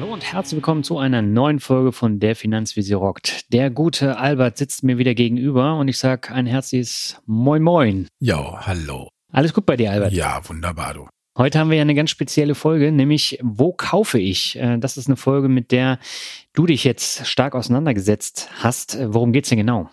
Hallo und herzlich willkommen zu einer neuen Folge von Der Finanzvisier rockt. Der gute Albert sitzt mir wieder gegenüber und ich sage ein herzliches Moin Moin. Jo, hallo. Alles gut bei dir, Albert? Ja, wunderbar, du. Heute haben wir ja eine ganz spezielle Folge, nämlich Wo kaufe ich? Äh, das ist eine Folge, mit der du dich jetzt stark auseinandergesetzt hast. Äh, worum geht's denn genau?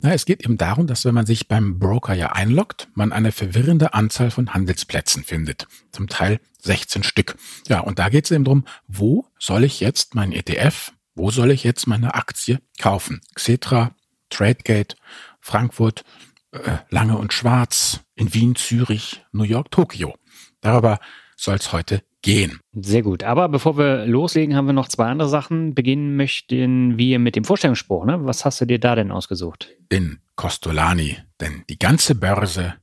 Na, es geht eben darum, dass wenn man sich beim Broker ja einloggt, man eine verwirrende Anzahl von Handelsplätzen findet. Zum Teil 16 Stück. Ja, und da geht es eben darum, wo soll ich jetzt mein ETF, wo soll ich jetzt meine Aktie kaufen? Xetra, Tradegate, Frankfurt, äh, Lange und Schwarz, in Wien, Zürich, New York, Tokio. Darüber soll es heute gehen. Sehr gut. Aber bevor wir loslegen, haben wir noch zwei andere Sachen. Beginnen möchten wir mit dem Vorstellungsspruch. Ne? Was hast du dir da denn ausgesucht? In Costolani. Denn die ganze Börse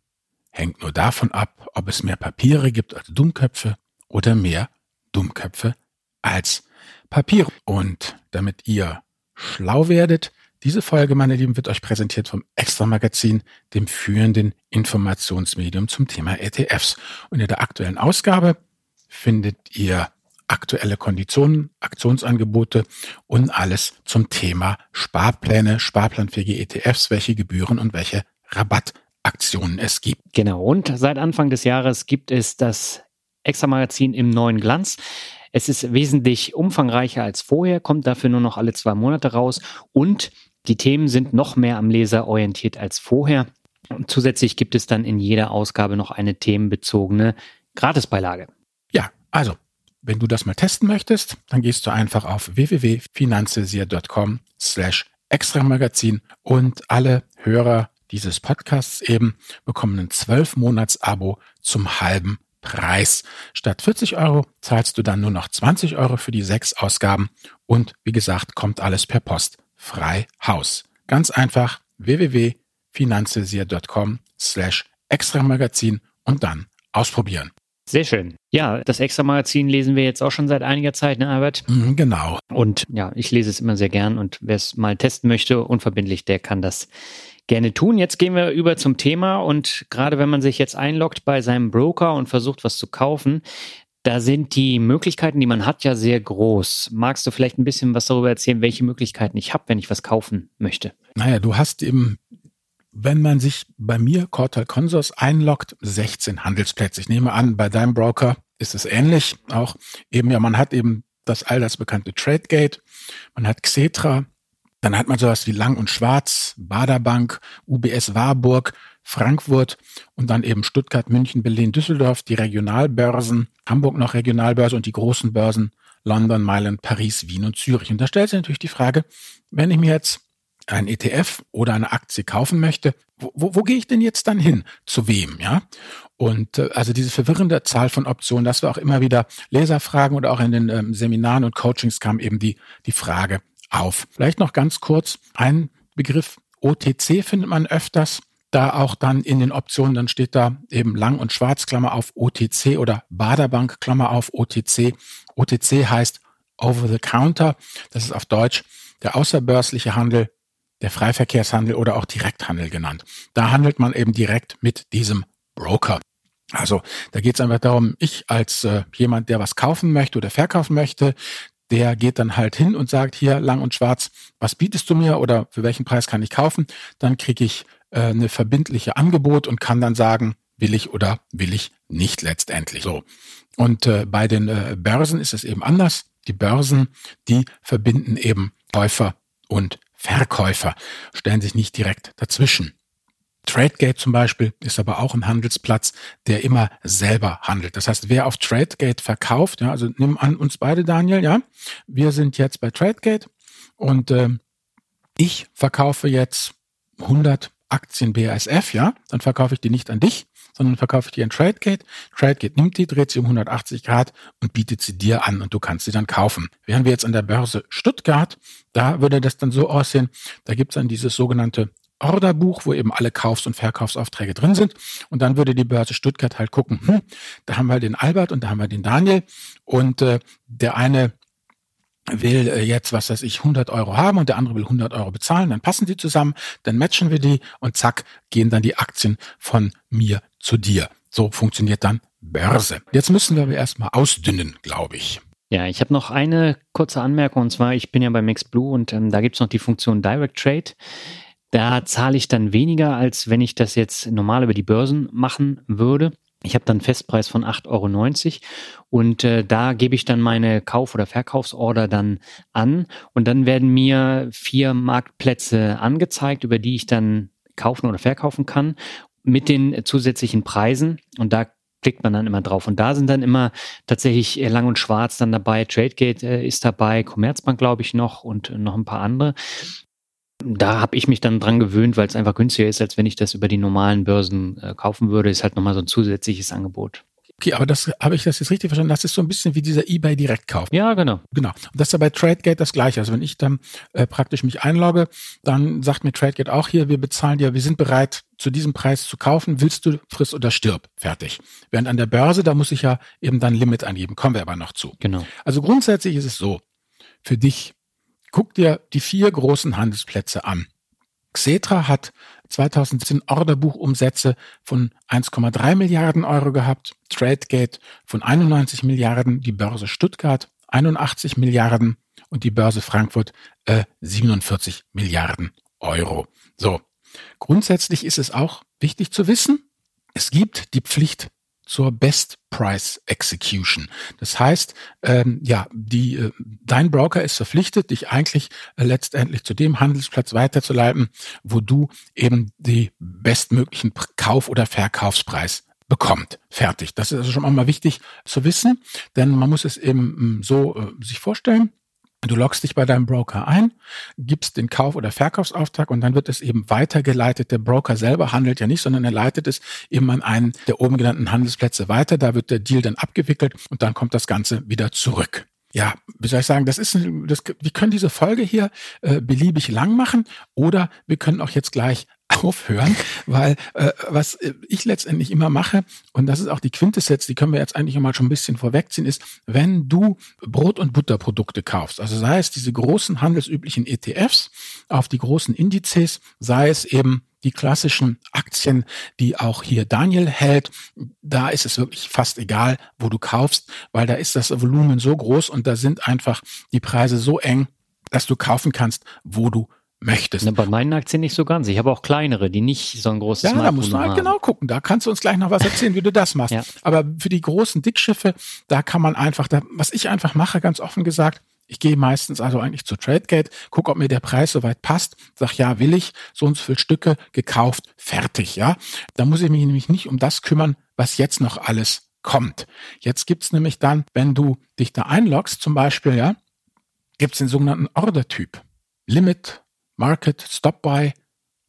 hängt nur davon ab, ob es mehr Papiere gibt als Dummköpfe oder mehr Dummköpfe als Papier. Und damit ihr schlau werdet, diese Folge, meine Lieben, wird euch präsentiert vom Extra Magazin, dem führenden Informationsmedium zum Thema ETFs. Und in der aktuellen Ausgabe findet ihr aktuelle Konditionen, Aktionsangebote und alles zum Thema Sparpläne, sparplanfähige ETFs, welche Gebühren und welche Rabattaktionen es gibt. Genau. Und seit Anfang des Jahres gibt es das Extra Magazin im neuen Glanz. Es ist wesentlich umfangreicher als vorher, kommt dafür nur noch alle zwei Monate raus und die Themen sind noch mehr am Leser orientiert als vorher. Und zusätzlich gibt es dann in jeder Ausgabe noch eine themenbezogene Gratisbeilage. Also, wenn du das mal testen möchtest, dann gehst du einfach auf www.finanzvisier.com slash extramagazin und alle Hörer dieses Podcasts eben bekommen ein 12 Monats Abo zum halben Preis. Statt 40 Euro zahlst du dann nur noch 20 Euro für die sechs Ausgaben und wie gesagt, kommt alles per Post frei Haus. Ganz einfach www.finanzvisier.com slash extramagazin und dann ausprobieren. Sehr schön. Ja, das Extra-Magazin lesen wir jetzt auch schon seit einiger Zeit, ne, Albert? Mhm, genau. Und ja, ich lese es immer sehr gern und wer es mal testen möchte, unverbindlich, der kann das gerne tun. Jetzt gehen wir über zum Thema und gerade wenn man sich jetzt einloggt bei seinem Broker und versucht, was zu kaufen, da sind die Möglichkeiten, die man hat, ja sehr groß. Magst du vielleicht ein bisschen was darüber erzählen, welche Möglichkeiten ich habe, wenn ich was kaufen möchte? Naja, du hast eben, wenn man sich bei mir, Cortal Consors, einloggt, 16 Handelsplätze. Ich nehme an, bei deinem Broker ist es ähnlich. Auch eben, ja, man hat eben das all das bekannte Tradegate, man hat Xetra, dann hat man sowas wie Lang und Schwarz, Baderbank, UBS Warburg, Frankfurt und dann eben Stuttgart, München, Berlin, Düsseldorf, die Regionalbörsen, Hamburg noch Regionalbörse und die großen Börsen London, Mailand, Paris, Wien und Zürich. Und da stellt sich natürlich die Frage, wenn ich mir jetzt ein ETF oder eine Aktie kaufen möchte, wo, wo, wo gehe ich denn jetzt dann hin? Zu wem? Ja. Und äh, also diese verwirrende Zahl von Optionen, das war auch immer wieder Leserfragen oder auch in den ähm, Seminaren und Coachings kam eben die, die Frage auf. Vielleicht noch ganz kurz ein Begriff OTC findet man öfters da auch dann in den Optionen, dann steht da eben lang und schwarz, Klammer auf OTC oder Baderbank, Klammer auf OTC. OTC heißt Over the Counter. Das ist auf Deutsch der außerbörsliche Handel, der Freiverkehrshandel oder auch Direkthandel genannt. Da handelt man eben direkt mit diesem Broker. Also da geht es einfach darum, ich als äh, jemand, der was kaufen möchte oder verkaufen möchte, der geht dann halt hin und sagt, hier lang und schwarz, was bietest du mir oder für welchen Preis kann ich kaufen? Dann kriege ich äh, eine verbindliche Angebot und kann dann sagen, will ich oder will ich nicht letztendlich. So. Und äh, bei den äh, Börsen ist es eben anders. Die Börsen, die verbinden eben Käufer und Verkäufer, stellen sich nicht direkt dazwischen. Tradegate zum Beispiel ist aber auch ein Handelsplatz, der immer selber handelt. Das heißt, wer auf Tradegate verkauft, ja, also nimm an uns beide, Daniel, ja, wir sind jetzt bei Tradegate und äh, ich verkaufe jetzt 100 Aktien BASF, ja, dann verkaufe ich die nicht an dich, sondern verkaufe ich die an Tradegate. Tradegate nimmt die, dreht sie um 180 Grad und bietet sie dir an und du kannst sie dann kaufen. Während wir jetzt an der Börse Stuttgart, da würde das dann so aussehen, da gibt es dann dieses sogenannte Orderbuch, wo eben alle Kaufs- und Verkaufsaufträge drin sind. Und dann würde die Börse Stuttgart halt gucken, hm, da haben wir den Albert und da haben wir den Daniel. Und äh, der eine will äh, jetzt, was weiß ich, 100 Euro haben und der andere will 100 Euro bezahlen, dann passen die zusammen, dann matchen wir die und zack, gehen dann die Aktien von mir zu dir. So funktioniert dann Börse. Jetzt müssen wir aber erstmal ausdünnen, glaube ich. Ja, ich habe noch eine kurze Anmerkung und zwar, ich bin ja bei MaxBlue und ähm, da gibt es noch die Funktion Direct Trade. Da zahle ich dann weniger, als wenn ich das jetzt normal über die Börsen machen würde. Ich habe dann einen Festpreis von 8,90 Euro und äh, da gebe ich dann meine Kauf- oder Verkaufsorder dann an und dann werden mir vier Marktplätze angezeigt, über die ich dann kaufen oder verkaufen kann mit den zusätzlichen Preisen und da klickt man dann immer drauf. Und da sind dann immer tatsächlich Lang und Schwarz dann dabei, Tradegate äh, ist dabei, Commerzbank glaube ich noch und noch ein paar andere. Da habe ich mich dann dran gewöhnt, weil es einfach günstiger ist, als wenn ich das über die normalen Börsen äh, kaufen würde. Ist halt nochmal so ein zusätzliches Angebot. Okay, aber das habe ich das jetzt richtig verstanden. Das ist so ein bisschen wie dieser eBay Direktkauf. Ja, genau. Genau. Und das ist ja bei TradeGate das gleiche. Also wenn ich dann äh, praktisch mich einlogge, dann sagt mir TradeGate auch hier, wir bezahlen dir, wir sind bereit, zu diesem Preis zu kaufen. Willst du, friss oder stirb. Fertig. Während an der Börse, da muss ich ja eben dann Limit angeben. Kommen wir aber noch zu. Genau. Also grundsätzlich ist es so, für dich, guck dir die vier großen Handelsplätze an. Xetra hat 2017 Orderbuchumsätze von 1,3 Milliarden Euro gehabt, Tradegate von 91 Milliarden, die Börse Stuttgart 81 Milliarden und die Börse Frankfurt äh, 47 Milliarden Euro. So, grundsätzlich ist es auch wichtig zu wissen, es gibt die Pflicht zur Best Price Execution. Das heißt, ähm, ja, die, äh, dein Broker ist verpflichtet, dich eigentlich äh, letztendlich zu dem Handelsplatz weiterzuleiten, wo du eben die bestmöglichen Kauf- oder Verkaufspreis bekommt. Fertig. Das ist also schon mal wichtig zu wissen, denn man muss es eben mm, so äh, sich vorstellen. Du loggst dich bei deinem Broker ein, gibst den Kauf- oder Verkaufsauftrag und dann wird es eben weitergeleitet. Der Broker selber handelt ja nicht, sondern er leitet es eben an einen der oben genannten Handelsplätze weiter. Da wird der Deal dann abgewickelt und dann kommt das Ganze wieder zurück ja, wie soll ich sagen, das ist, das, wir können diese Folge hier äh, beliebig lang machen oder wir können auch jetzt gleich aufhören, weil äh, was ich letztendlich immer mache, und das ist auch die Quintessenz, die können wir jetzt eigentlich mal schon ein bisschen vorwegziehen, ist, wenn du Brot- und Butterprodukte kaufst, also sei es diese großen handelsüblichen ETFs auf die großen Indizes, sei es eben die klassischen Aktien, die auch hier Daniel hält, da ist es wirklich fast egal, wo du kaufst, weil da ist das Volumen so groß und da sind einfach die Preise so eng, dass du kaufen kannst, wo du möchtest. Na, bei meinen Aktien nicht so ganz. Ich habe auch kleinere, die nicht so ein großes Ja, da musst du halt haben. genau gucken. Da kannst du uns gleich noch was erzählen, wie du das machst. Ja. Aber für die großen Dickschiffe, da kann man einfach, da, was ich einfach mache, ganz offen gesagt, ich gehe meistens also eigentlich zu TradeGate, gucke, ob mir der Preis soweit passt, sag ja, will ich, so und so viele Stücke gekauft, fertig, ja. Da muss ich mich nämlich nicht um das kümmern, was jetzt noch alles kommt. Jetzt gibt's nämlich dann, wenn du dich da einloggst, zum Beispiel, ja, gibt's den sogenannten Order-Typ. Limit, Market, Stop Buy,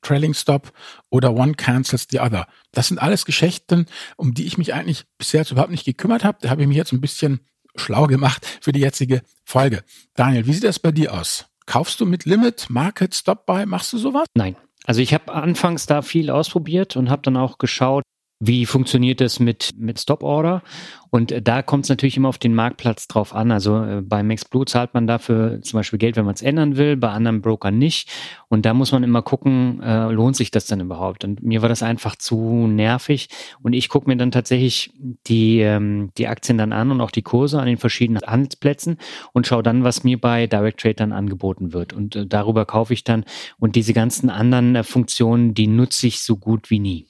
Trailing Stop oder One Cancels the Other. Das sind alles Geschichten, um die ich mich eigentlich bisher überhaupt nicht gekümmert habe. Da habe ich mich jetzt ein bisschen schlau gemacht für die jetzige Folge. Daniel, wie sieht das bei dir aus? Kaufst du mit Limit, Market, Stop Buy? Machst du sowas? Nein. Also ich habe anfangs da viel ausprobiert und habe dann auch geschaut, wie funktioniert das mit, mit Stop Order? Und äh, da kommt es natürlich immer auf den Marktplatz drauf an. Also äh, bei MaxBlue zahlt man dafür zum Beispiel Geld, wenn man es ändern will, bei anderen Brokern nicht. Und da muss man immer gucken, äh, lohnt sich das denn überhaupt? Und mir war das einfach zu nervig. Und ich gucke mir dann tatsächlich die, ähm, die Aktien dann an und auch die Kurse an den verschiedenen Handelsplätzen und schaue dann, was mir bei Direct Trade dann angeboten wird. Und äh, darüber kaufe ich dann. Und diese ganzen anderen äh, Funktionen, die nutze ich so gut wie nie.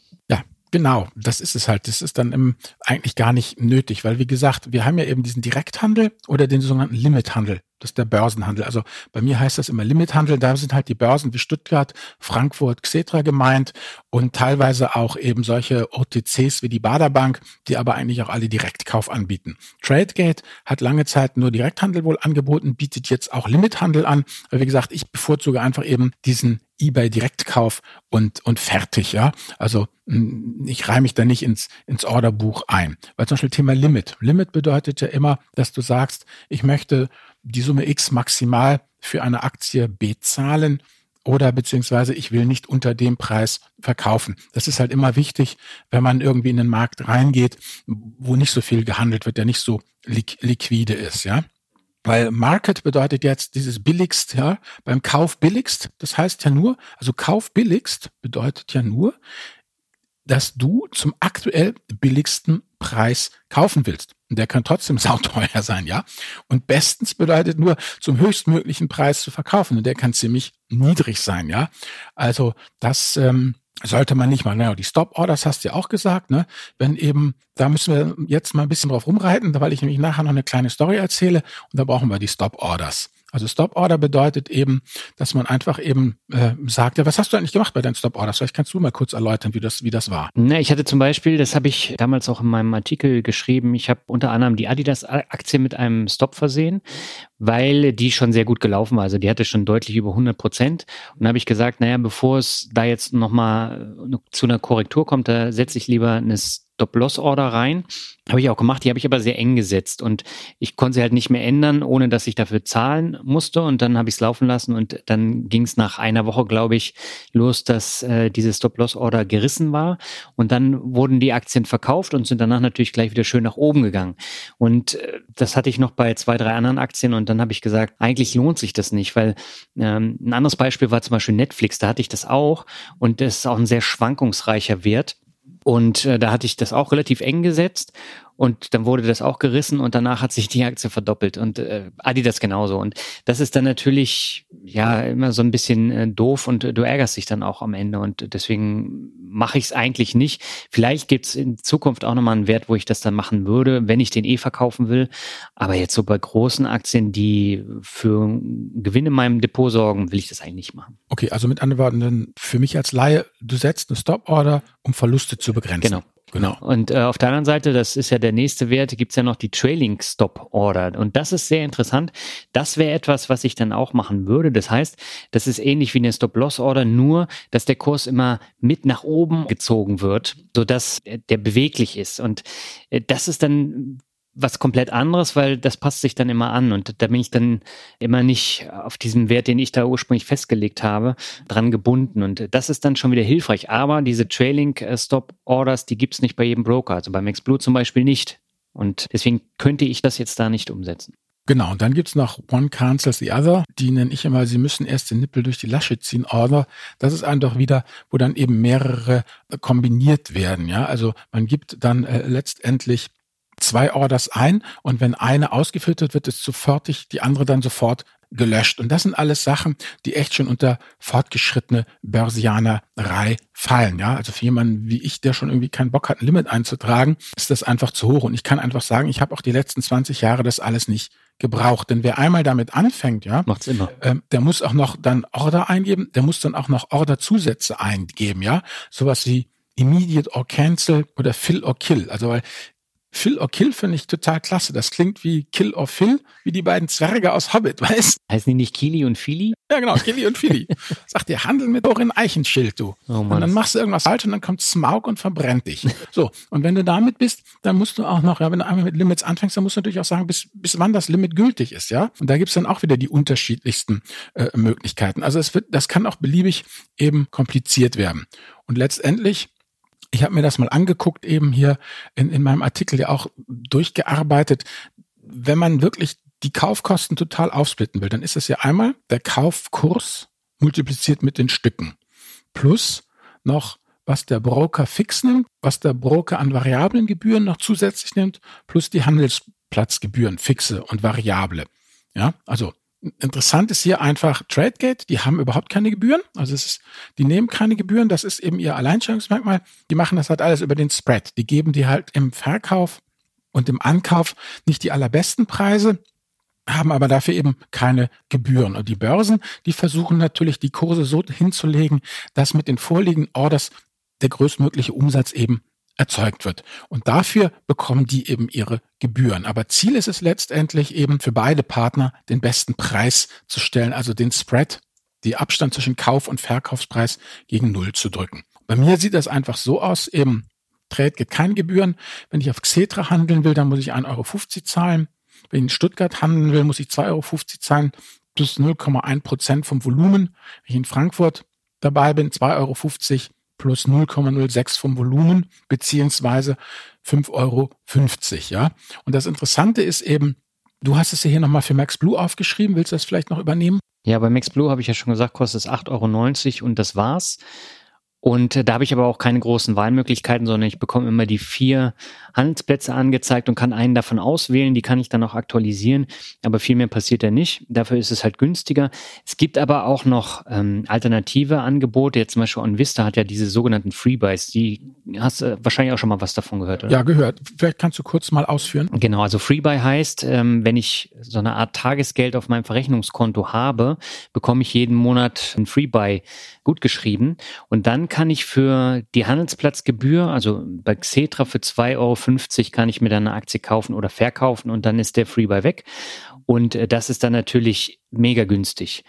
Genau, das ist es halt. Das ist dann im, eigentlich gar nicht nötig, weil wie gesagt, wir haben ja eben diesen Direkthandel oder den sogenannten Limithandel. Das ist der Börsenhandel. Also bei mir heißt das immer Limithandel. Da sind halt die Börsen wie Stuttgart, Frankfurt, Xetra gemeint und teilweise auch eben solche OTCs wie die Baderbank, die aber eigentlich auch alle Direktkauf anbieten. Tradegate hat lange Zeit nur Direkthandel wohl angeboten, bietet jetzt auch Limithandel an. Aber wie gesagt, ich bevorzuge einfach eben diesen eBay Direktkauf und, und fertig, ja. Also ich reihe mich da nicht ins, ins Orderbuch ein. Weil zum Beispiel Thema Limit. Limit bedeutet ja immer, dass du sagst, ich möchte die Summe X maximal für eine Aktie bezahlen oder beziehungsweise ich will nicht unter dem Preis verkaufen. Das ist halt immer wichtig, wenn man irgendwie in den Markt reingeht, wo nicht so viel gehandelt wird, der nicht so liquide ist, ja. Weil Market bedeutet jetzt dieses billigst, ja, beim Kauf billigst, das heißt ja nur, also Kauf billigst bedeutet ja nur, dass du zum aktuell billigsten Preis kaufen willst. Der kann trotzdem sauteuer sein, ja. Und bestens bedeutet nur zum höchstmöglichen Preis zu verkaufen. Und der kann ziemlich niedrig sein, ja. Also das ähm, sollte man nicht mal. Naja, die Stop-Orders hast du ja auch gesagt, ne? Wenn eben, da müssen wir jetzt mal ein bisschen drauf rumreiten, weil ich nämlich nachher noch eine kleine Story erzähle und da brauchen wir die Stop-Orders. Also Stop Order bedeutet eben, dass man einfach eben äh, sagt, ja, was hast du eigentlich gemacht bei deinen Stop Orders? Vielleicht kannst du mal kurz erläutern, wie das, wie das war. Na, ich hatte zum Beispiel, das habe ich damals auch in meinem Artikel geschrieben, ich habe unter anderem die Adidas-Aktie mit einem Stop versehen, weil die schon sehr gut gelaufen war. Also die hatte schon deutlich über 100 Prozent. Und da habe ich gesagt, naja, bevor es da jetzt nochmal zu einer Korrektur kommt, da setze ich lieber eine Stop-Loss-Order rein. Habe ich auch gemacht, die habe ich aber sehr eng gesetzt und ich konnte sie halt nicht mehr ändern, ohne dass ich dafür zahlen musste und dann habe ich es laufen lassen und dann ging es nach einer Woche, glaube ich, los, dass äh, diese Stop-Loss-Order gerissen war und dann wurden die Aktien verkauft und sind danach natürlich gleich wieder schön nach oben gegangen und äh, das hatte ich noch bei zwei, drei anderen Aktien und dann habe ich gesagt, eigentlich lohnt sich das nicht, weil ähm, ein anderes Beispiel war zum Beispiel Netflix, da hatte ich das auch und das ist auch ein sehr schwankungsreicher Wert und äh, da hatte ich das auch relativ eng gesetzt und dann wurde das auch gerissen und danach hat sich die Aktie verdoppelt und äh, Adidas genauso. Und das ist dann natürlich ja immer so ein bisschen äh, doof und äh, du ärgerst dich dann auch am Ende und deswegen mache ich es eigentlich nicht. Vielleicht gibt's in Zukunft auch nochmal einen Wert, wo ich das dann machen würde, wenn ich den eh verkaufen will. Aber jetzt so bei großen Aktien, die für Gewinn in meinem Depot sorgen, will ich das eigentlich nicht machen. Okay, also mit anderen Worten, für mich als Laie, du setzt eine Stop-Order, um Verluste zu begrenzen. Genau. Genau. Und äh, auf der anderen Seite, das ist ja der nächste Wert, gibt's ja noch die Trailing Stop Order. Und das ist sehr interessant. Das wäre etwas, was ich dann auch machen würde. Das heißt, das ist ähnlich wie eine Stop Loss Order, nur dass der Kurs immer mit nach oben gezogen wird, sodass der beweglich ist. Und äh, das ist dann was komplett anderes, weil das passt sich dann immer an und da bin ich dann immer nicht auf diesen Wert, den ich da ursprünglich festgelegt habe, dran gebunden und das ist dann schon wieder hilfreich. Aber diese Trailing Stop Orders, die gibt's nicht bei jedem Broker, also beim Xblue zum Beispiel nicht und deswegen könnte ich das jetzt da nicht umsetzen. Genau, und dann gibt's noch One Cancels the Other. Die nenne ich immer, sie müssen erst den Nippel durch die Lasche ziehen, Order. Das ist einfach wieder, wo dann eben mehrere kombiniert werden. Ja, Also man gibt dann äh, letztendlich zwei Orders ein und wenn eine ausgefiltert wird, ist sofortig die andere dann sofort gelöscht. Und das sind alles Sachen, die echt schon unter fortgeschrittene Börsianerei fallen. Ja, also für jemanden wie ich, der schon irgendwie keinen Bock hat, ein Limit einzutragen, ist das einfach zu hoch. Und ich kann einfach sagen, ich habe auch die letzten 20 Jahre das alles nicht gebraucht. Denn wer einmal damit anfängt, ja, macht's immer. Ähm, der muss auch noch dann Order eingeben, der muss dann auch noch Orderzusätze eingeben, ja, sowas wie Immediate or Cancel oder Fill or Kill. Also weil Phil or Kill finde ich total klasse. Das klingt wie Kill or Phil, wie die beiden Zwerge aus Hobbit, weißt Heißen die nicht Kili und Fili? Ja, genau, Kili und Fili. Sagt ihr, handel mit Orin Eichenschild, du. Oh und dann machst du irgendwas falsch und dann kommt Smaug und verbrennt dich. So, und wenn du damit bist, dann musst du auch noch, ja, wenn du einmal mit Limits anfängst, dann musst du natürlich auch sagen, bis, bis wann das Limit gültig ist, ja. Und da gibt's dann auch wieder die unterschiedlichsten äh, Möglichkeiten. Also es wird, das kann auch beliebig eben kompliziert werden. Und letztendlich ich habe mir das mal angeguckt, eben hier in, in meinem Artikel ja auch durchgearbeitet. Wenn man wirklich die Kaufkosten total aufsplitten will, dann ist es ja einmal der Kaufkurs multipliziert mit den Stücken. Plus noch, was der Broker fix nimmt, was der Broker an variablen Gebühren noch zusätzlich nimmt, plus die Handelsplatzgebühren, fixe und variable. Ja, also Interessant ist hier einfach TradeGate, die haben überhaupt keine Gebühren. Also es ist, die nehmen keine Gebühren, das ist eben ihr Alleinstellungsmerkmal. Die machen das halt alles über den Spread. Die geben die halt im Verkauf und im Ankauf nicht die allerbesten Preise, haben aber dafür eben keine Gebühren. Und die Börsen, die versuchen natürlich die Kurse so hinzulegen, dass mit den vorliegenden Orders der größtmögliche Umsatz eben erzeugt wird. Und dafür bekommen die eben ihre Gebühren. Aber Ziel ist es letztendlich eben für beide Partner den besten Preis zu stellen, also den Spread, die Abstand zwischen Kauf- und Verkaufspreis gegen Null zu drücken. Bei mir sieht das einfach so aus, eben Trade gibt keine Gebühren. Wenn ich auf Xetra handeln will, dann muss ich 1,50 Euro zahlen. Wenn ich in Stuttgart handeln will, muss ich 2,50 Euro zahlen, plus 0,1 Prozent vom Volumen. Wenn ich in Frankfurt dabei bin, 2,50 Euro plus 0,06 vom Volumen beziehungsweise 5,50 Euro, ja. Und das Interessante ist eben, du hast es ja hier nochmal für Max Blue aufgeschrieben, willst du das vielleicht noch übernehmen? Ja, bei Max Blue habe ich ja schon gesagt, kostet es 8,90 Euro und das war's. Und äh, da habe ich aber auch keine großen Wahlmöglichkeiten, sondern ich bekomme immer die vier Handelsplätze angezeigt und kann einen davon auswählen. Die kann ich dann auch aktualisieren, aber viel mehr passiert da nicht. Dafür ist es halt günstiger. Es gibt aber auch noch ähm, alternative Angebote. Jetzt zum Beispiel OnVista hat ja diese sogenannten Freebuys. Die hast äh, wahrscheinlich auch schon mal was davon gehört, oder? Ja, gehört. Vielleicht kannst du kurz mal ausführen. Genau, also Freebuy heißt, ähm, wenn ich so eine Art Tagesgeld auf meinem Verrechnungskonto habe, bekomme ich jeden Monat ein Freebuy gut geschrieben und dann kann ich für die Handelsplatzgebühr, also bei Xetra für 2,50 Euro kann ich mir dann eine Aktie kaufen oder verkaufen und dann ist der Freebuy weg. Und äh, das ist dann natürlich mega günstig.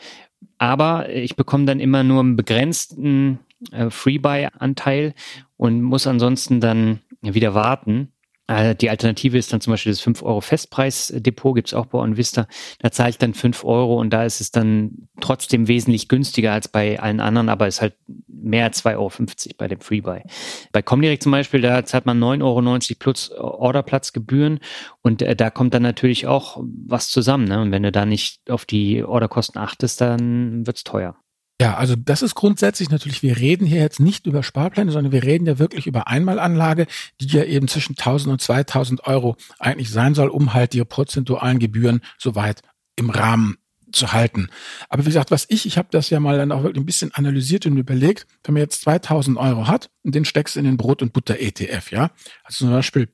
Aber ich bekomme dann immer nur einen begrenzten äh, Freebuy-Anteil und muss ansonsten dann wieder warten. Äh, die Alternative ist dann zum Beispiel das 5 Euro Festpreisdepot, gibt's auch bei OnVista. Da zahle ich dann 5 Euro und da ist es dann trotzdem wesentlich günstiger als bei allen anderen, aber ist halt mehr als 2,50 Euro bei dem Freebuy. Bei Comdirect zum Beispiel, da zahlt man 9,90 Euro plus Orderplatzgebühren und äh, da kommt dann natürlich auch was zusammen. Ne? Und wenn du da nicht auf die Orderkosten achtest, dann wird's teuer. Ja, also das ist grundsätzlich natürlich, wir reden hier jetzt nicht über Sparpläne, sondern wir reden ja wirklich über Einmalanlage, die ja eben zwischen 1000 und 2000 Euro eigentlich sein soll, um halt die prozentualen Gebühren soweit im Rahmen zu halten. Aber wie gesagt, was ich, ich habe das ja mal dann auch wirklich ein bisschen analysiert und überlegt, wenn man jetzt 2000 Euro hat und den steckst in den Brot- und Butter-ETF, ja, also zum Beispiel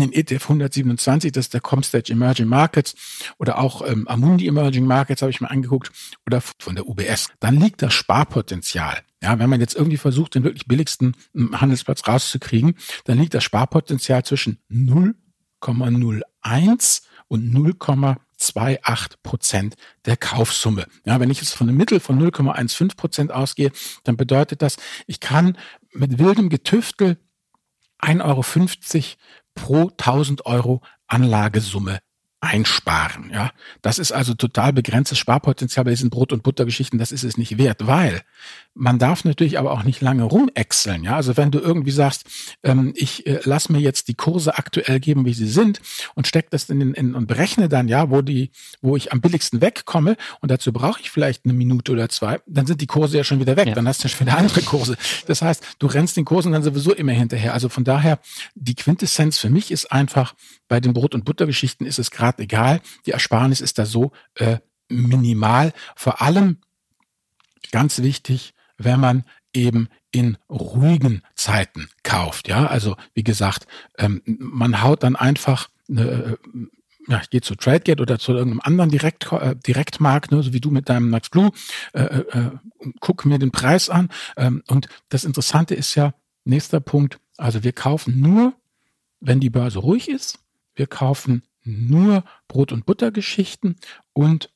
den ETF 127, das ist der Comstage Emerging Markets oder auch ähm, Amundi Emerging Markets habe ich mir angeguckt oder von der UBS. Dann liegt das Sparpotenzial. Ja, wenn man jetzt irgendwie versucht, den wirklich billigsten ähm, Handelsplatz rauszukriegen, dann liegt das Sparpotenzial zwischen 0,01 und 0,28 Prozent der Kaufsumme. Ja, wenn ich jetzt von einem Mittel von 0,15 Prozent ausgehe, dann bedeutet das, ich kann mit wildem Getüftel 1,50 Euro pro 1000 Euro Anlagesumme einsparen. Ja, das ist also total begrenztes Sparpotenzial bei diesen Brot- und Buttergeschichten. Das ist es nicht wert, weil man darf natürlich aber auch nicht lange rumexeln. Ja, also wenn du irgendwie sagst, ähm, ich äh, lass mir jetzt die Kurse aktuell geben, wie sie sind und steck das in, den in und berechne dann ja, wo die, wo ich am billigsten wegkomme und dazu brauche ich vielleicht eine Minute oder zwei, dann sind die Kurse ja schon wieder weg. Ja. Dann hast du schon wieder andere Kurse. Das heißt, du rennst den Kursen dann sowieso immer hinterher. Also von daher die Quintessenz für mich ist einfach bei den Brot- und Buttergeschichten ist es gerade egal. Die Ersparnis ist da so äh, minimal. Vor allem ganz wichtig, wenn man eben in ruhigen Zeiten kauft. Ja, also wie gesagt, ähm, man haut dann einfach eine, äh, ja, ich gehe zu TradeGate oder zu irgendeinem anderen Direkt, äh, Direktmarkt, ne, so wie du mit deinem Max Blue, äh, äh, äh guck mir den Preis an. Ähm, und das Interessante ist ja, nächster Punkt, also wir kaufen nur, wenn die Börse ruhig ist wir kaufen nur Brot- und Buttergeschichten und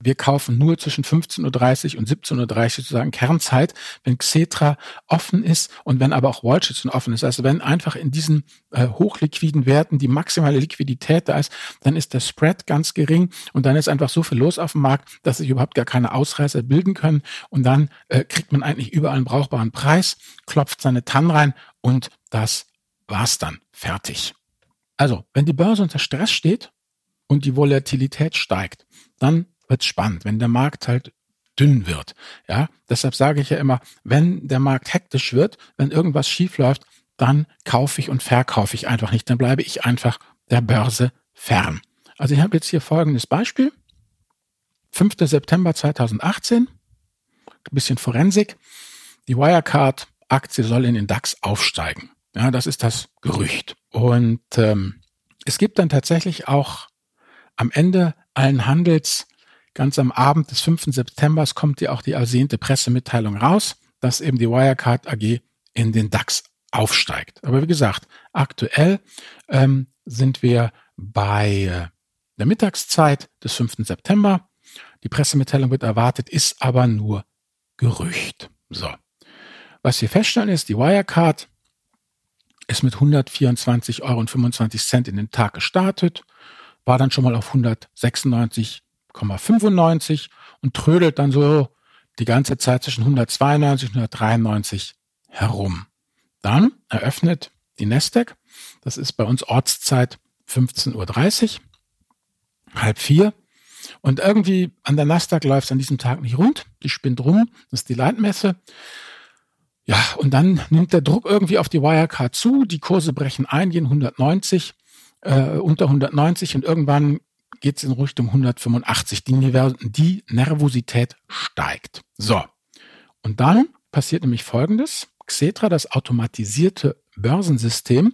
wir kaufen nur zwischen 15.30 Uhr und 17.30 Uhr sozusagen Kernzeit, wenn Xetra offen ist und wenn aber auch Wall Street offen ist. Also wenn einfach in diesen äh, hochliquiden Werten die maximale Liquidität da ist, dann ist der Spread ganz gering und dann ist einfach so viel los auf dem Markt, dass sich überhaupt gar keine Ausreißer bilden können und dann äh, kriegt man eigentlich überall einen brauchbaren Preis, klopft seine TAN rein und das war's dann. Fertig. Also, wenn die Börse unter Stress steht und die Volatilität steigt, dann wird's spannend, wenn der Markt halt dünn wird. Ja, deshalb sage ich ja immer, wenn der Markt hektisch wird, wenn irgendwas schief läuft, dann kaufe ich und verkaufe ich einfach nicht. Dann bleibe ich einfach der Börse fern. Also ich habe jetzt hier folgendes Beispiel. 5. September 2018, ein bisschen Forensik. Die Wirecard-Aktie soll in den DAX aufsteigen. Ja, das ist das Gerücht. Und ähm, es gibt dann tatsächlich auch am Ende allen Handels, ganz am Abend des 5. September, kommt ja auch die ersehnte Pressemitteilung raus, dass eben die Wirecard AG in den DAX aufsteigt. Aber wie gesagt, aktuell ähm, sind wir bei äh, der Mittagszeit des 5. September. Die Pressemitteilung wird erwartet, ist aber nur Gerücht. So. Was wir feststellen ist, die Wirecard ist mit 124,25 Euro in den Tag gestartet, war dann schon mal auf 196,95 und trödelt dann so die ganze Zeit zwischen 192 und 193 herum. Dann eröffnet die Nasdaq, das ist bei uns Ortszeit 15.30 Uhr, halb vier. Und irgendwie an der Nasdaq läuft es an diesem Tag nicht rund. Die spinnt rum, das ist die Leitmesse. Ja, und dann nimmt der Druck irgendwie auf die Wirecard zu, die Kurse brechen ein, gehen 190, äh, unter 190 und irgendwann geht es in Richtung 185. Die, die Nervosität steigt. So. Und dann passiert nämlich Folgendes. Xetra, das automatisierte Börsensystem,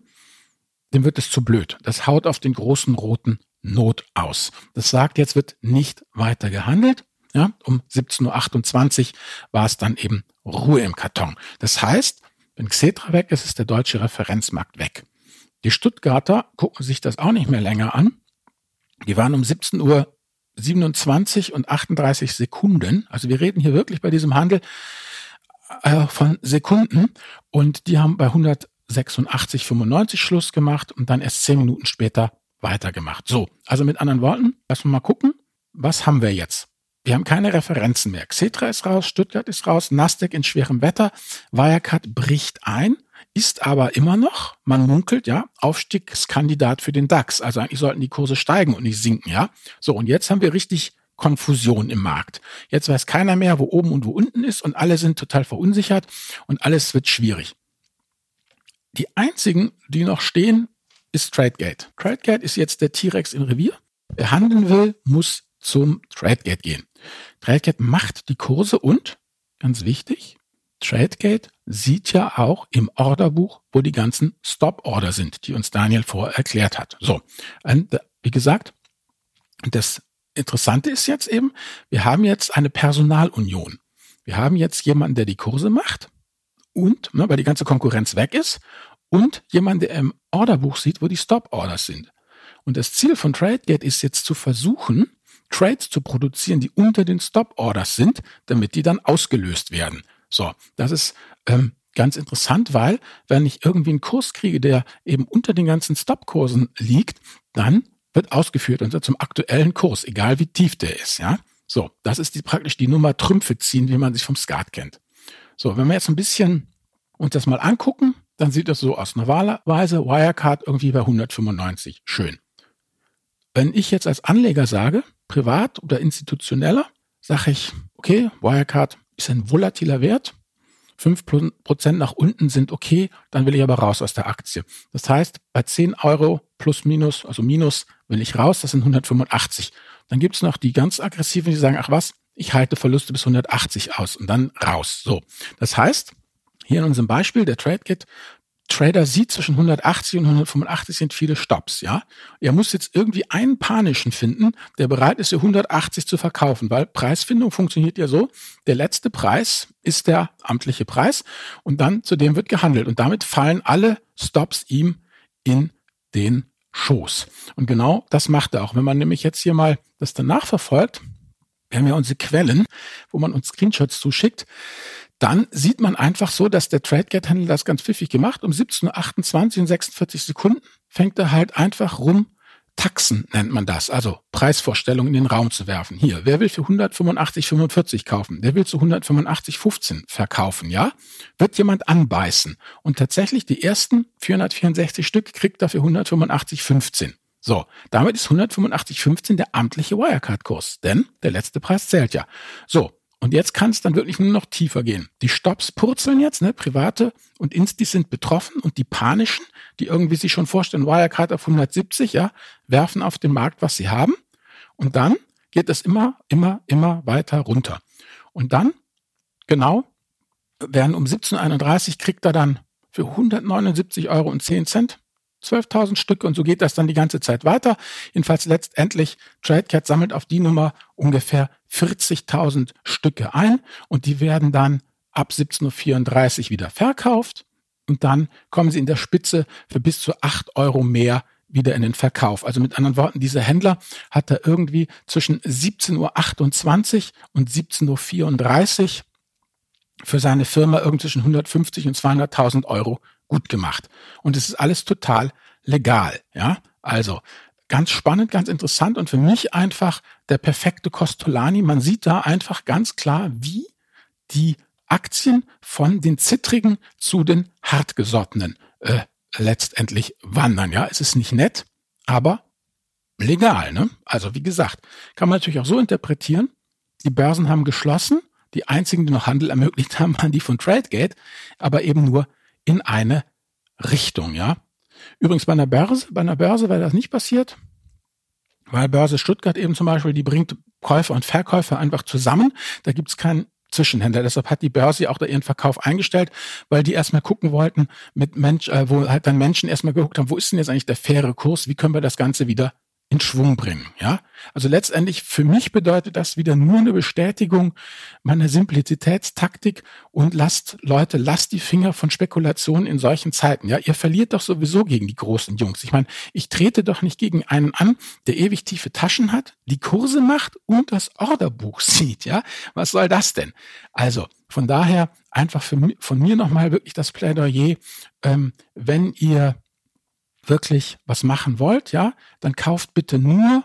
dem wird es zu blöd. Das haut auf den großen roten Not aus. Das sagt, jetzt wird nicht weiter gehandelt. Ja, um 17.28 Uhr war es dann eben Ruhe im Karton. Das heißt, wenn Xetra weg ist, ist der deutsche Referenzmarkt weg. Die Stuttgarter gucken sich das auch nicht mehr länger an. Die waren um 17 Uhr 27 und 38 Sekunden. Also wir reden hier wirklich bei diesem Handel äh, von Sekunden und die haben bei 186,95 Schluss gemacht und dann erst zehn Minuten später weitergemacht. So, also mit anderen Worten, lass mal gucken, was haben wir jetzt? Wir haben keine Referenzen mehr. Xetra ist raus, Stuttgart ist raus, Nasdaq in schwerem Wetter, Wirecard bricht ein, ist aber immer noch, man munkelt, ja, Aufstiegskandidat für den DAX. Also eigentlich sollten die Kurse steigen und nicht sinken, ja. So, und jetzt haben wir richtig Konfusion im Markt. Jetzt weiß keiner mehr, wo oben und wo unten ist und alle sind total verunsichert und alles wird schwierig. Die einzigen, die noch stehen, ist TradeGate. TradeGate ist jetzt der T-Rex im Revier. Wer handeln will, muss zum TradeGate gehen. TradeGate macht die Kurse und, ganz wichtig, TradeGate sieht ja auch im Orderbuch, wo die ganzen Stop-Order sind, die uns Daniel vorher erklärt hat. So, wie gesagt, das Interessante ist jetzt eben, wir haben jetzt eine Personalunion. Wir haben jetzt jemanden, der die Kurse macht und, ne, weil die ganze Konkurrenz weg ist und jemanden, der im Orderbuch sieht, wo die Stop-Orders sind. Und das Ziel von TradeGate ist jetzt zu versuchen, Trades zu produzieren, die unter den Stop-Orders sind, damit die dann ausgelöst werden. So, das ist ähm, ganz interessant, weil wenn ich irgendwie einen Kurs kriege, der eben unter den ganzen Stop-Kursen liegt, dann wird ausgeführt unter zum aktuellen Kurs, egal wie tief der ist. Ja, so, das ist die, praktisch die Nummer Trümpfe ziehen, wie man sich vom Skat kennt. So, wenn wir jetzt ein bisschen uns das mal angucken, dann sieht das so aus. Normalerweise Wirecard irgendwie bei 195. Schön. Wenn ich jetzt als Anleger sage, privat oder institutioneller, sage ich, okay, Wirecard ist ein volatiler Wert. 5% nach unten sind okay, dann will ich aber raus aus der Aktie. Das heißt, bei 10 Euro plus minus, also minus, will ich raus, das sind 185. Dann gibt's noch die ganz aggressiven, die sagen, ach was, ich halte Verluste bis 180 aus und dann raus. So. Das heißt, hier in unserem Beispiel, der TradeKit Trader sieht, zwischen 180 und 185 sind viele Stops, ja. Er muss jetzt irgendwie einen panischen finden, der bereit ist, für 180 zu verkaufen, weil Preisfindung funktioniert ja so. Der letzte Preis ist der amtliche Preis und dann zu dem wird gehandelt und damit fallen alle Stops ihm in den Schoß. Und genau das macht er auch. Wenn man nämlich jetzt hier mal das danach verfolgt, wir haben ja unsere Quellen, wo man uns Screenshots zuschickt, dann sieht man einfach so, dass der TradeGate-Händler das ganz pfiffig gemacht. Um 17.28 und 46 Sekunden fängt er halt einfach rum, Taxen nennt man das, also Preisvorstellungen in den Raum zu werfen. Hier, wer will für 185,45 kaufen? Der will zu 185,15 verkaufen, ja? Wird jemand anbeißen. Und tatsächlich die ersten 464 Stück kriegt er für 185,15. So, damit ist 185,15 der amtliche Wirecard-Kurs, denn der letzte Preis zählt ja. So, und jetzt kann es dann wirklich nur noch tiefer gehen. Die Stops purzeln jetzt, ne? Private und Instis sind betroffen und die panischen, die irgendwie sich schon vorstellen, Wirecard auf 170, ja, werfen auf den Markt, was sie haben. Und dann geht es immer, immer, immer weiter runter. Und dann, genau, werden um 17.31 kriegt er dann für 179 Euro und 10 Cent 12.000 Stücke und so geht das dann die ganze Zeit weiter. Jedenfalls letztendlich, TradeCat sammelt auf die Nummer ungefähr 40.000 Stücke ein und die werden dann ab 17.34 Uhr wieder verkauft und dann kommen sie in der Spitze für bis zu 8 Euro mehr wieder in den Verkauf. Also mit anderen Worten, dieser Händler hat da irgendwie zwischen 17.28 Uhr und 17.34 Uhr für seine Firma irgend zwischen 150 und 200.000 Euro gut gemacht. Und es ist alles total legal. Ja, also ganz spannend, ganz interessant und für mich einfach der perfekte Costolani. Man sieht da einfach ganz klar, wie die Aktien von den zittrigen zu den hartgesottenen äh, letztendlich wandern. Ja, es ist nicht nett, aber legal. Ne? Also wie gesagt, kann man natürlich auch so interpretieren. Die Börsen haben geschlossen Die einzigen, die noch Handel ermöglicht haben, waren die von TradeGate, aber eben nur in eine Richtung, ja. Übrigens bei einer Börse, bei einer Börse wäre das nicht passiert, weil Börse Stuttgart eben zum Beispiel, die bringt Käufer und Verkäufer einfach zusammen. Da gibt's keinen Zwischenhändler. Deshalb hat die Börse auch da ihren Verkauf eingestellt, weil die erstmal gucken wollten, mit Mensch, äh, wo halt dann Menschen erstmal geguckt haben, wo ist denn jetzt eigentlich der faire Kurs? Wie können wir das Ganze wieder in Schwung bringen. Ja, also letztendlich für mich bedeutet das wieder nur eine Bestätigung meiner Simplizitätstaktik und lasst Leute, lasst die Finger von Spekulationen in solchen Zeiten. Ja, ihr verliert doch sowieso gegen die großen Jungs. Ich meine, ich trete doch nicht gegen einen an, der ewig tiefe Taschen hat, die Kurse macht und das Orderbuch sieht. Ja, was soll das denn? Also von daher einfach für, von mir nochmal wirklich das Plädoyer, ähm, wenn ihr wirklich was machen wollt, ja, dann kauft bitte nur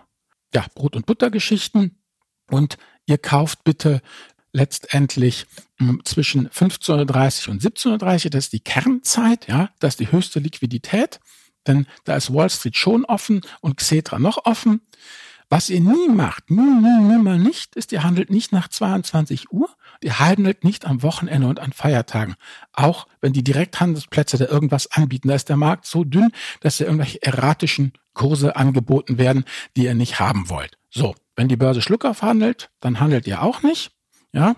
ja, Brot- und Buttergeschichten und ihr kauft bitte letztendlich hm, zwischen 15.30 und 17.30 das ist die Kernzeit, ja, das ist die höchste Liquidität, denn da ist Wall Street schon offen und Xetra noch offen. Was ihr nie macht, nie, nie, mal nicht, ist, ihr handelt nicht nach 22 Uhr, ihr handelt nicht am Wochenende und an Feiertagen. Auch wenn die Direkthandelsplätze da irgendwas anbieten, da ist der Markt so dünn, dass da irgendwelche erratischen Kurse angeboten werden, die ihr nicht haben wollt. So, wenn die Börse Schluckauf handelt, dann handelt ihr auch nicht, ja.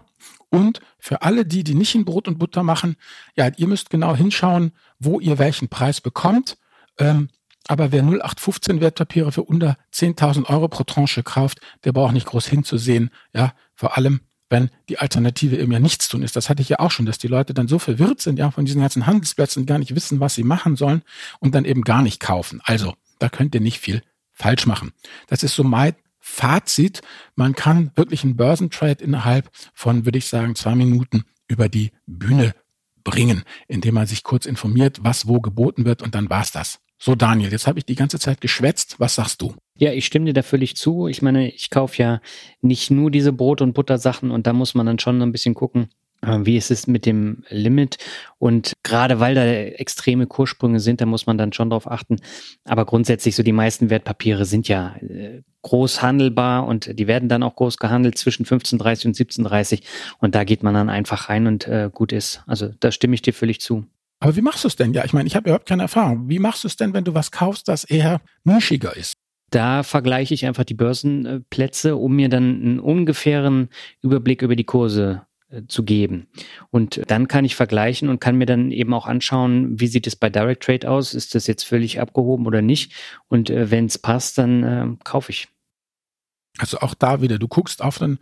Und für alle die, die nicht in Brot und Butter machen, ja, ihr müsst genau hinschauen, wo ihr welchen Preis bekommt. Ähm, aber wer 0815 Wertpapiere für unter 10.000 Euro pro Tranche kauft, der braucht nicht groß hinzusehen. Ja, vor allem, wenn die Alternative eben ja nichts tun ist. Das hatte ich ja auch schon, dass die Leute dann so verwirrt sind, ja, von diesen ganzen Handelsplätzen gar nicht wissen, was sie machen sollen und dann eben gar nicht kaufen. Also, da könnt ihr nicht viel falsch machen. Das ist so mein Fazit. Man kann wirklich einen Börsentrade innerhalb von, würde ich sagen, zwei Minuten über die Bühne bringen, indem man sich kurz informiert, was wo geboten wird und dann war's das. So, Daniel, jetzt habe ich die ganze Zeit geschwätzt. Was sagst du? Ja, ich stimme dir da völlig zu. Ich meine, ich kaufe ja nicht nur diese Brot- und Buttersachen und da muss man dann schon ein bisschen gucken, äh, wie ist es mit dem Limit? Und gerade weil da extreme Kurssprünge sind, da muss man dann schon drauf achten. Aber grundsätzlich so die meisten Wertpapiere sind ja äh, groß handelbar und die werden dann auch groß gehandelt zwischen 15,30 und 17,30 und da geht man dann einfach rein und äh, gut ist. Also da stimme ich dir völlig zu. Aber wie machst du es denn? Ja, ich meine, ich habe überhaupt keine Erfahrung. Wie machst du es denn, wenn du was kaufst, das eher nischiger ist? Da vergleiche ich einfach die Börsenplätze, um mir dann einen ungefähren Überblick über die Kurse äh, zu geben. Und dann kann ich vergleichen und kann mir dann eben auch anschauen, wie sieht es bei Direct Trade aus? Ist das jetzt völlig abgehoben oder nicht? Und äh, wenn es passt, dann äh, kaufe ich. Also auch da wieder, du guckst auf einen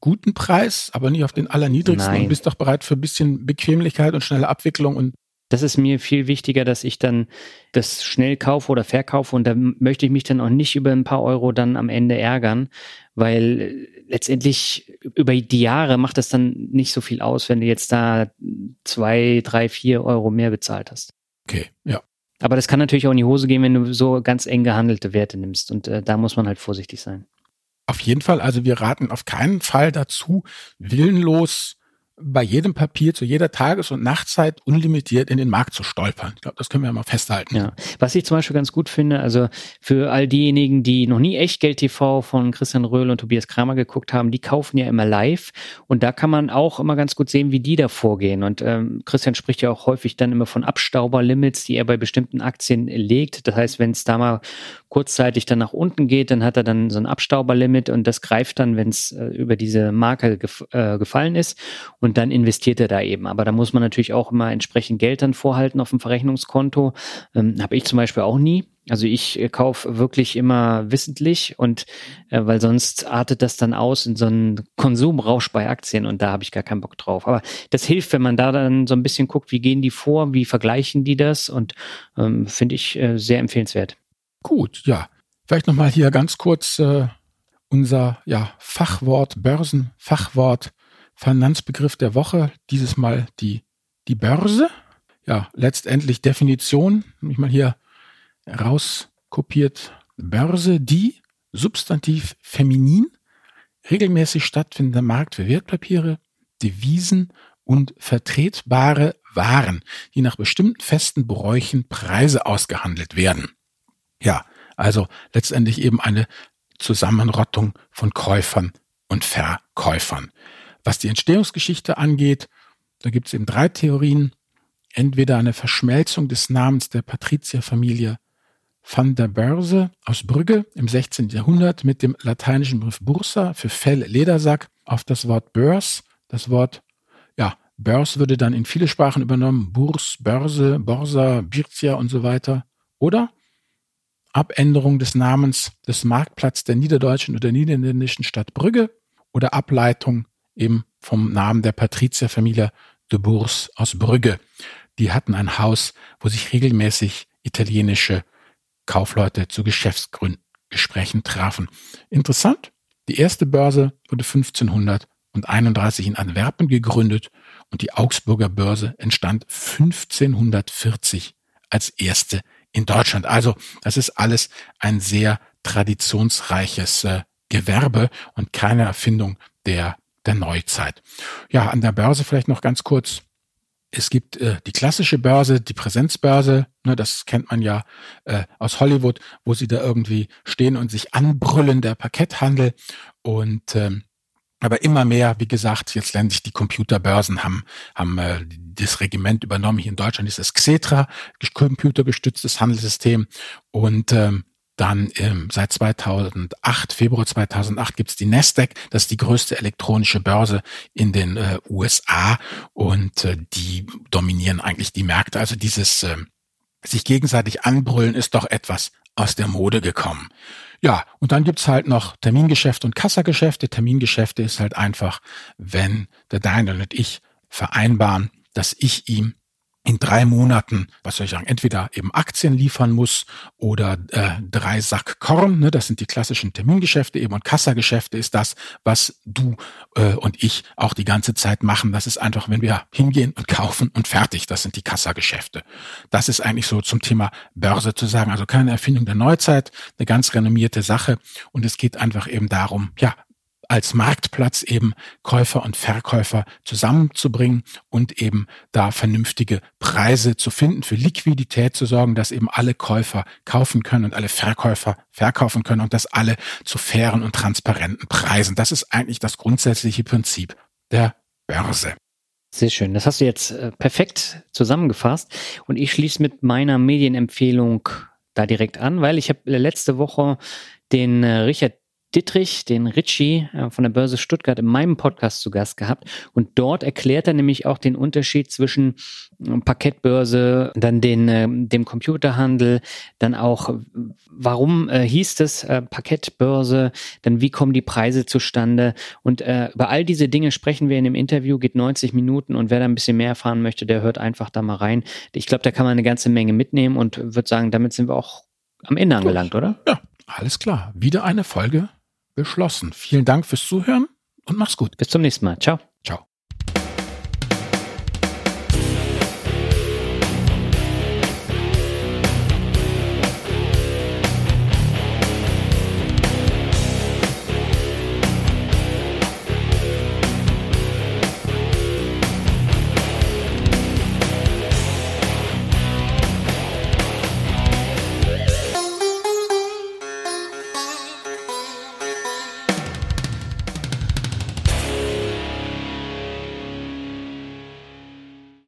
guten Preis, aber nicht auf den allerniedrigsten Nein. und bist doch bereit für ein bisschen Bequemlichkeit und schnelle Abwicklung und das ist mir viel wichtiger, dass ich dann das schnell kaufe oder verkaufe und da möchte ich mich dann auch nicht über ein paar Euro dann am Ende ärgern, weil letztendlich über die Jahre macht das dann nicht so viel aus, wenn du jetzt da zwei, drei, vier Euro mehr bezahlt hast. Okay, ja. Aber das kann natürlich auch in die Hose gehen, wenn du so ganz eng gehandelte Werte nimmst und äh, da muss man halt vorsichtig sein. Auf jeden Fall, also wir raten auf keinen Fall dazu, willenlos bei jedem Papier zu jeder Tages- und Nachtzeit unlimitiert in den Markt zu stolpern. Ich glaube, das können wir mal festhalten. Ja. Was ich zum Beispiel ganz gut finde, also für all diejenigen, die noch nie Echtgeld TV von Christian Röhl und Tobias Kramer geguckt haben, die kaufen ja immer live und da kann man auch immer ganz gut sehen, wie die da vorgehen. Und ähm, Christian spricht ja auch häufig dann immer von Abstauberlimits, die er bei bestimmten Aktien legt. Das heißt, wenn es da mal kurzzeitig dann nach unten geht, dann hat er dann so ein Abstauberlimit und das greift dann, wenn es äh, über diese Marke gef äh, gefallen ist und dann investiert er da eben. Aber da muss man natürlich auch immer entsprechend Geld dann vorhalten auf dem Verrechnungskonto. Ähm, Habe ich zum Beispiel auch nie. Also ich äh, kaufe wirklich immer wissentlich und äh, weil sonst artet das dann aus in so einen Konsumrausch bei Aktien und da habe ich gar keinen Bock drauf. Aber das hilft, wenn man da dann so ein bisschen guckt, wie gehen die vor, wie vergleichen die das und ähm, finde ich äh, sehr empfehlenswert. Gut, ja. Vielleicht nochmal hier ganz kurz äh, unser ja, Fachwort, Börsenfachwort, Finanzbegriff der Woche. Dieses Mal die, die Börse. Ja, letztendlich Definition, ich mal hier rauskopiert. Börse, die Substantiv feminin, regelmäßig stattfindender Markt für Wertpapiere, Devisen und vertretbare Waren, die nach bestimmten festen Bräuchen Preise ausgehandelt werden. Ja, also letztendlich eben eine Zusammenrottung von Käufern und Verkäufern. Was die Entstehungsgeschichte angeht, da gibt es eben drei Theorien. Entweder eine Verschmelzung des Namens der Patrizierfamilie van der Börse aus Brügge im 16. Jahrhundert mit dem lateinischen Begriff Bursa für Fell, Ledersack auf das Wort Börs. Das Wort, ja, Börs würde dann in viele Sprachen übernommen. Burs, Börse, Borsa, Birzia und so weiter. Oder Abänderung des Namens des Marktplatz der niederdeutschen oder niederländischen Stadt Brügge oder Ableitung eben vom Namen der Patrizierfamilie de Bourse aus Brügge. Die hatten ein Haus, wo sich regelmäßig italienische Kaufleute zu Geschäftsgesprächen trafen. Interessant, die erste Börse wurde 1531 in Antwerpen gegründet und die Augsburger Börse entstand 1540 als erste in Deutschland. Also das ist alles ein sehr traditionsreiches äh, Gewerbe und keine Erfindung der, der Neuzeit. Ja, an der Börse vielleicht noch ganz kurz. Es gibt äh, die klassische Börse, die Präsenzbörse, ne, das kennt man ja äh, aus Hollywood, wo sie da irgendwie stehen und sich anbrüllen, der Parketthandel. Und ähm, aber immer mehr, wie gesagt, jetzt lernen sich die Computerbörsen, haben, haben äh, das Regiment übernommen. Hier in Deutschland ist es Xetra, computergestütztes Handelssystem. Und ähm, dann ähm, seit 2008, Februar 2008 gibt's die Nasdaq, das ist die größte elektronische Börse in den äh, USA und äh, die dominieren eigentlich die Märkte. Also dieses äh, sich gegenseitig anbrüllen ist doch etwas aus der Mode gekommen. Ja, und dann gibt's halt noch Termingeschäfte und Kassageschäfte. Termingeschäfte ist halt einfach, wenn der Daniel und ich vereinbaren, dass ich ihm in drei Monaten, was soll ich sagen, entweder eben Aktien liefern muss oder äh, drei Sack Korn, ne, das sind die klassischen Termingeschäfte eben und Kassageschäfte ist das, was du äh, und ich auch die ganze Zeit machen. Das ist einfach, wenn wir hingehen und kaufen und fertig, das sind die Kassageschäfte. Das ist eigentlich so zum Thema Börse zu sagen, also keine Erfindung der Neuzeit, eine ganz renommierte Sache und es geht einfach eben darum, ja, als Marktplatz eben Käufer und Verkäufer zusammenzubringen und eben da vernünftige Preise zu finden, für Liquidität zu sorgen, dass eben alle Käufer kaufen können und alle Verkäufer verkaufen können und das alle zu fairen und transparenten Preisen. Das ist eigentlich das grundsätzliche Prinzip der Börse. Sehr schön. Das hast du jetzt äh, perfekt zusammengefasst. Und ich schließe mit meiner Medienempfehlung da direkt an, weil ich habe letzte Woche den äh, Richard Dittrich, den Ritchie äh, von der Börse Stuttgart in meinem Podcast zu Gast gehabt. Und dort erklärt er nämlich auch den Unterschied zwischen äh, Parkettbörse, dann den, äh, dem Computerhandel, dann auch, warum äh, hieß es äh, Parkettbörse, dann wie kommen die Preise zustande. Und äh, über all diese Dinge sprechen wir in dem Interview, geht 90 Minuten und wer da ein bisschen mehr erfahren möchte, der hört einfach da mal rein. Ich glaube, da kann man eine ganze Menge mitnehmen und würde sagen, damit sind wir auch am Ende angelangt, oder? Ja, alles klar. Wieder eine Folge beschlossen. Vielen Dank fürs Zuhören und mach's gut. Bis zum nächsten Mal. Ciao.